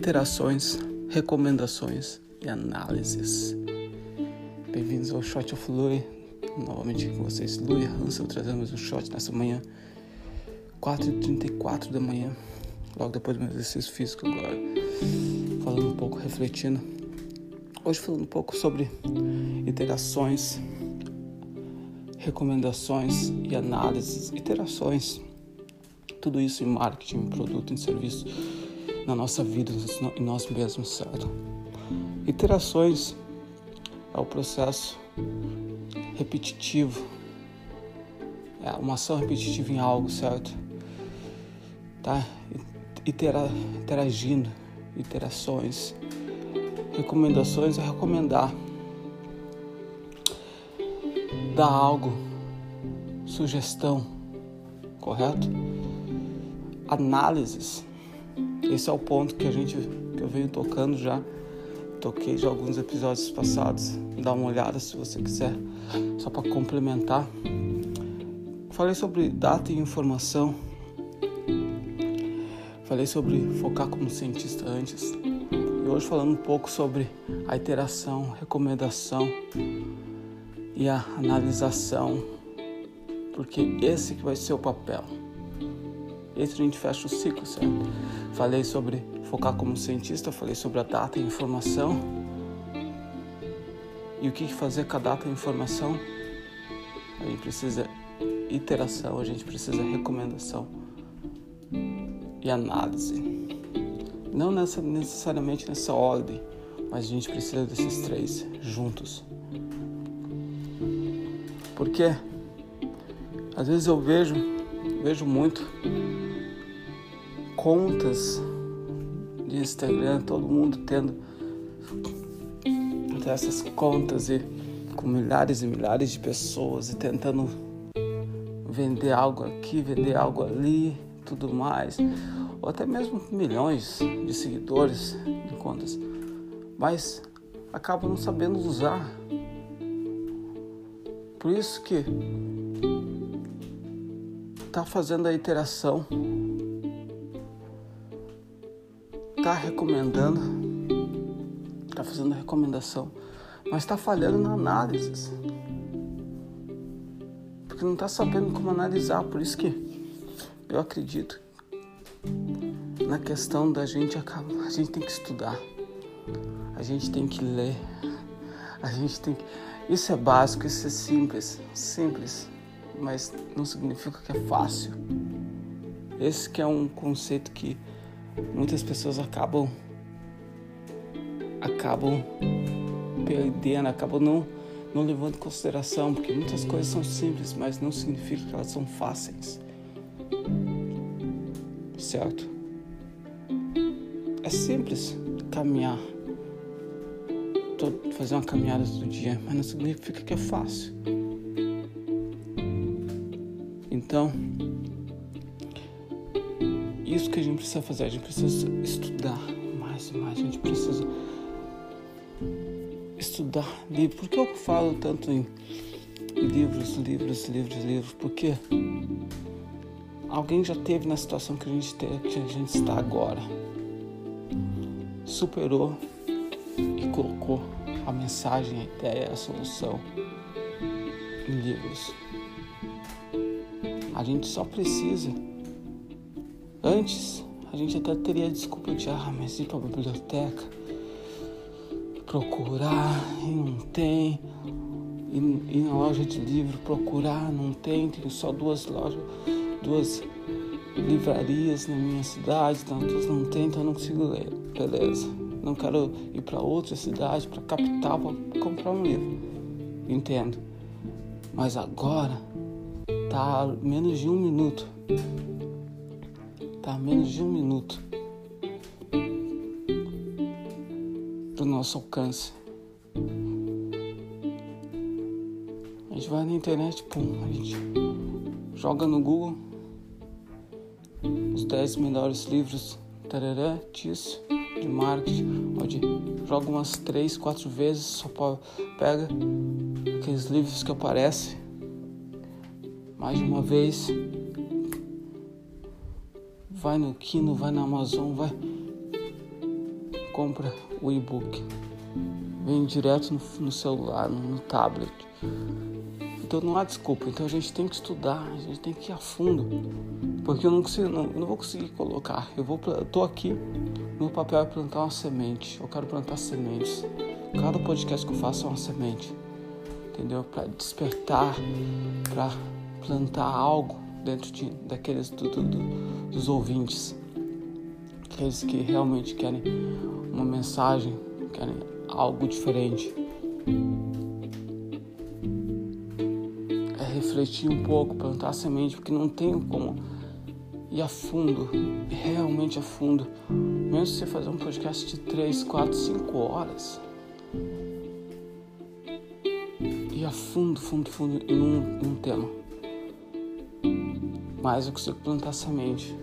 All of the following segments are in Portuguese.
Iterações, recomendações e análises. Bem-vindos ao Shot of Louis. Novamente com vocês, Louis Hansel, trazendo mais um shot nessa manhã, 4h34 da manhã, logo depois do meu exercício físico agora. Falando um pouco, refletindo. Hoje falando um pouco sobre iterações, recomendações e análises. Iterações, tudo isso em marketing, produto, em serviço na nossa vida, em nós mesmos, certo? Iterações é o processo repetitivo, é uma ação repetitiva em algo, certo? Tá? Itera, interagindo, iterações. Recomendações é recomendar. Dar algo, sugestão, correto? Análises esse é o ponto que a gente que eu venho tocando já. Toquei já alguns episódios passados. Dá uma olhada se você quiser, só para complementar. Falei sobre data e informação. Falei sobre focar como cientista antes. E hoje falando um pouco sobre a iteração, recomendação e a analisação, porque esse que vai ser o papel. Esse a gente fecha o ciclo, certo? Falei sobre focar como cientista, falei sobre a data e informação. E o que fazer com a data e informação? A gente precisa iteração, a gente precisa recomendação e análise. Não nessa, necessariamente nessa ordem, mas a gente precisa desses três juntos. Porque às vezes eu vejo, vejo muito contas de Instagram, todo mundo tendo essas contas e com milhares e milhares de pessoas e tentando vender algo aqui, vender algo ali, tudo mais, ou até mesmo milhões de seguidores de contas, mas acabam não sabendo usar. Por isso que tá fazendo a iteração está recomendando, está fazendo recomendação, mas está falhando na análise. Porque não está sabendo como analisar. Por isso que eu acredito na questão da gente a gente tem que estudar, a gente tem que ler, a gente tem que. Isso é básico, isso é simples, simples, mas não significa que é fácil. Esse que é um conceito que muitas pessoas acabam acabam perdendo, acabam não, não levando em consideração, porque muitas coisas são simples, mas não significa que elas são fáceis. Certo? É simples caminhar, fazer uma caminhada todo dia, mas não significa que é fácil. Então, isso que a gente precisa fazer, a gente precisa estudar mais e mais, a gente precisa estudar livros. Por que eu falo tanto em livros, livros, livros, livros? Porque alguém já teve na situação que a gente, tem, que a gente está agora, superou e colocou a mensagem, a ideia, a solução em livros. A gente só precisa Antes, a gente até teria desculpa de, ah, mas ir para a biblioteca, procurar e não tem, ir na loja de livro, procurar, não tem, tem só duas lojas, duas livrarias na minha cidade, tantas não tem, então não consigo ler. Beleza. Não quero ir para outra cidade, para capital, para comprar um livro. Entendo. Mas agora tá menos de um minuto Tá menos de um minuto do nosso alcance. A gente vai na internet, pum, a gente joga no Google os 10 melhores livros disso, de marketing, onde joga umas 3, 4 vezes, só pega aqueles livros que aparecem mais de uma vez vai no Kino, vai na Amazon, vai. compra o e-book. Vem direto no, no celular, no, no, tablet. Então não há desculpa. Então a gente tem que estudar, a gente tem que ir a fundo. Porque eu não, consigo, não, não vou conseguir colocar. Eu, vou, eu tô aqui, meu papel é plantar uma semente. Eu quero plantar sementes. Cada podcast que eu faço é uma semente. Entendeu? Para despertar, para plantar algo dentro de, daqueles do, do, do, dos ouvintes. Aqueles que realmente querem uma mensagem, querem algo diferente. É refletir um pouco, plantar semente, porque não tem como ir a fundo, realmente a fundo. Mesmo se você fazer um podcast de 3, 4, 5 horas. Ir a fundo, fundo, fundo em um, em um tema. Mas eu consigo plantar semente.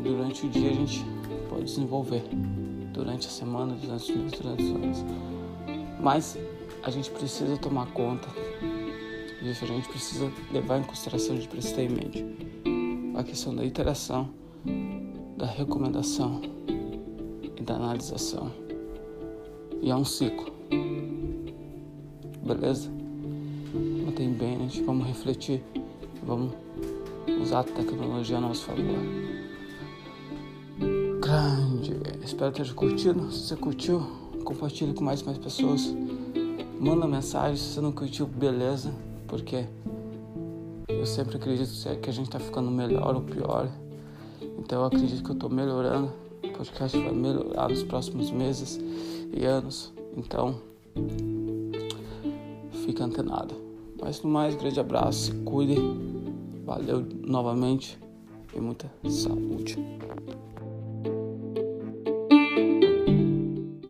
Durante o dia a gente pode desenvolver durante a semana, durante os meses, durante os anos. Mas a gente precisa tomar conta disso, a gente precisa levar em consideração, a precisa ter em mente a questão da interação, da recomendação e da analisação. E é um ciclo. Beleza? Mantém bem, gente. Vamos refletir. Vamos usar a tecnologia a nosso favor grande. Espero que tenha curtido. Se você curtiu, compartilhe com mais e mais pessoas. Manda mensagem se você não curtiu, beleza. Porque eu sempre acredito que a gente tá ficando melhor ou pior. Então eu acredito que eu tô melhorando. O podcast vai melhorar nos próximos meses e anos. Então, fica antenado. Mas no mais, grande abraço, se cuide. Valeu novamente e muita saúde.